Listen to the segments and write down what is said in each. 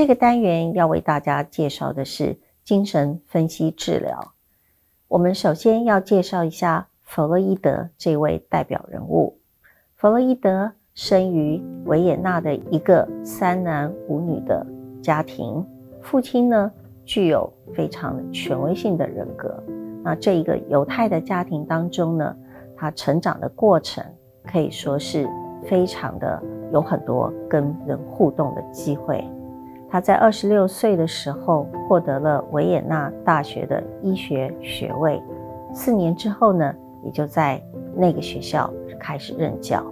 这个单元要为大家介绍的是精神分析治疗。我们首先要介绍一下弗洛伊德这位代表人物。弗洛伊德生于维也纳的一个三男五女的家庭，父亲呢具有非常权威性的人格。那这一个犹太的家庭当中呢，他成长的过程可以说是非常的有很多跟人互动的机会。他在二十六岁的时候获得了维也纳大学的医学学位，四年之后呢，也就在那个学校开始任教。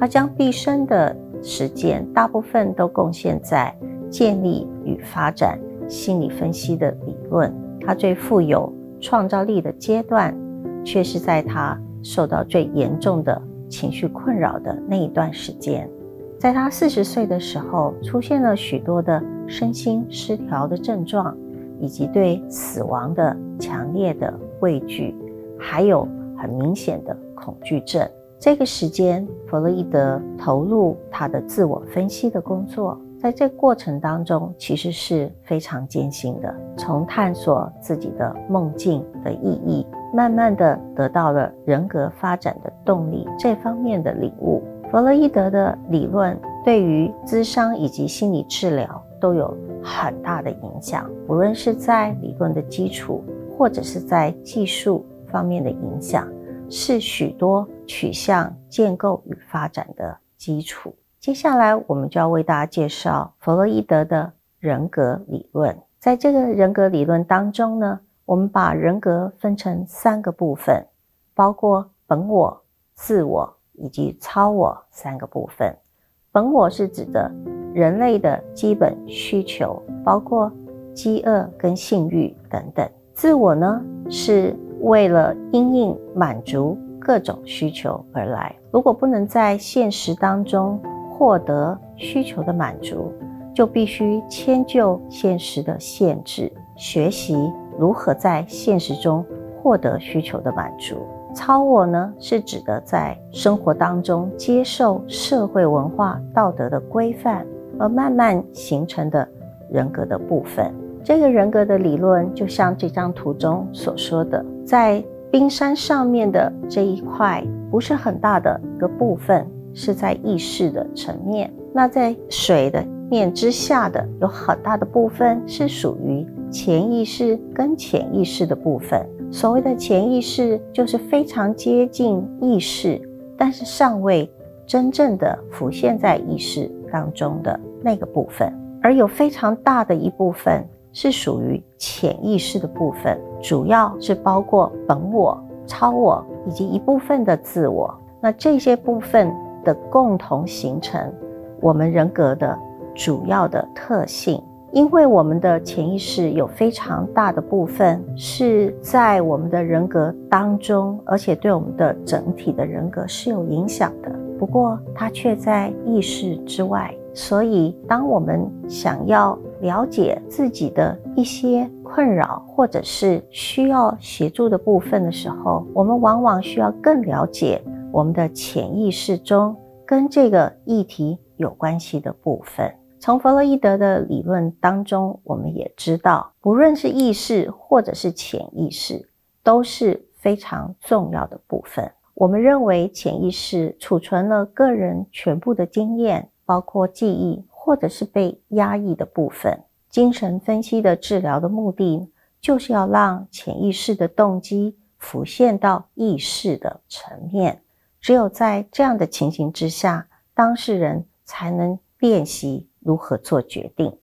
他将毕生的时间大部分都贡献在建立与发展心理分析的理论。他最富有创造力的阶段，却是在他受到最严重的情绪困扰的那一段时间。在他四十岁的时候，出现了许多的身心失调的症状，以及对死亡的强烈的畏惧，还有很明显的恐惧症。这个时间，弗洛伊德投入他的自我分析的工作，在这过程当中，其实是非常艰辛的。从探索自己的梦境的意义，慢慢的得到了人格发展的动力这方面的领悟。弗洛伊德的理论对于咨商以及心理治疗都有很大的影响，无论是在理论的基础，或者是在技术方面的影响，是许多取向建构与发展的基础。接下来，我们就要为大家介绍弗洛伊德的人格理论。在这个人格理论当中呢，我们把人格分成三个部分，包括本我、自我。以及超我三个部分。本我是指的人类的基本需求，包括饥饿跟性欲等等。自我呢，是为了因应满足各种需求而来。如果不能在现实当中获得需求的满足，就必须迁就现实的限制，学习如何在现实中获得需求的满足。超我呢，是指的在生活当中接受社会文化道德的规范而慢慢形成的人格的部分。这个人格的理论，就像这张图中所说的，在冰山上面的这一块不是很大的一个部分，是在意识的层面；那在水的面之下的有很大的部分，是属于潜意识跟潜意识的部分。所谓的潜意识，就是非常接近意识，但是尚未真正的浮现在意识当中的那个部分。而有非常大的一部分是属于潜意识的部分，主要是包括本我、超我以及一部分的自我。那这些部分的共同形成我们人格的主要的特性。因为我们的潜意识有非常大的部分是在我们的人格当中，而且对我们的整体的人格是有影响的。不过它却在意识之外，所以当我们想要了解自己的一些困扰或者是需要协助的部分的时候，我们往往需要更了解我们的潜意识中跟这个议题有关系的部分。从弗洛伊德的理论当中，我们也知道，不论是意识或者是潜意识，都是非常重要的部分。我们认为，潜意识储存了个人全部的经验，包括记忆或者是被压抑的部分。精神分析的治疗的目的，就是要让潜意识的动机浮现到意识的层面。只有在这样的情形之下，当事人才能练习。如何做决定？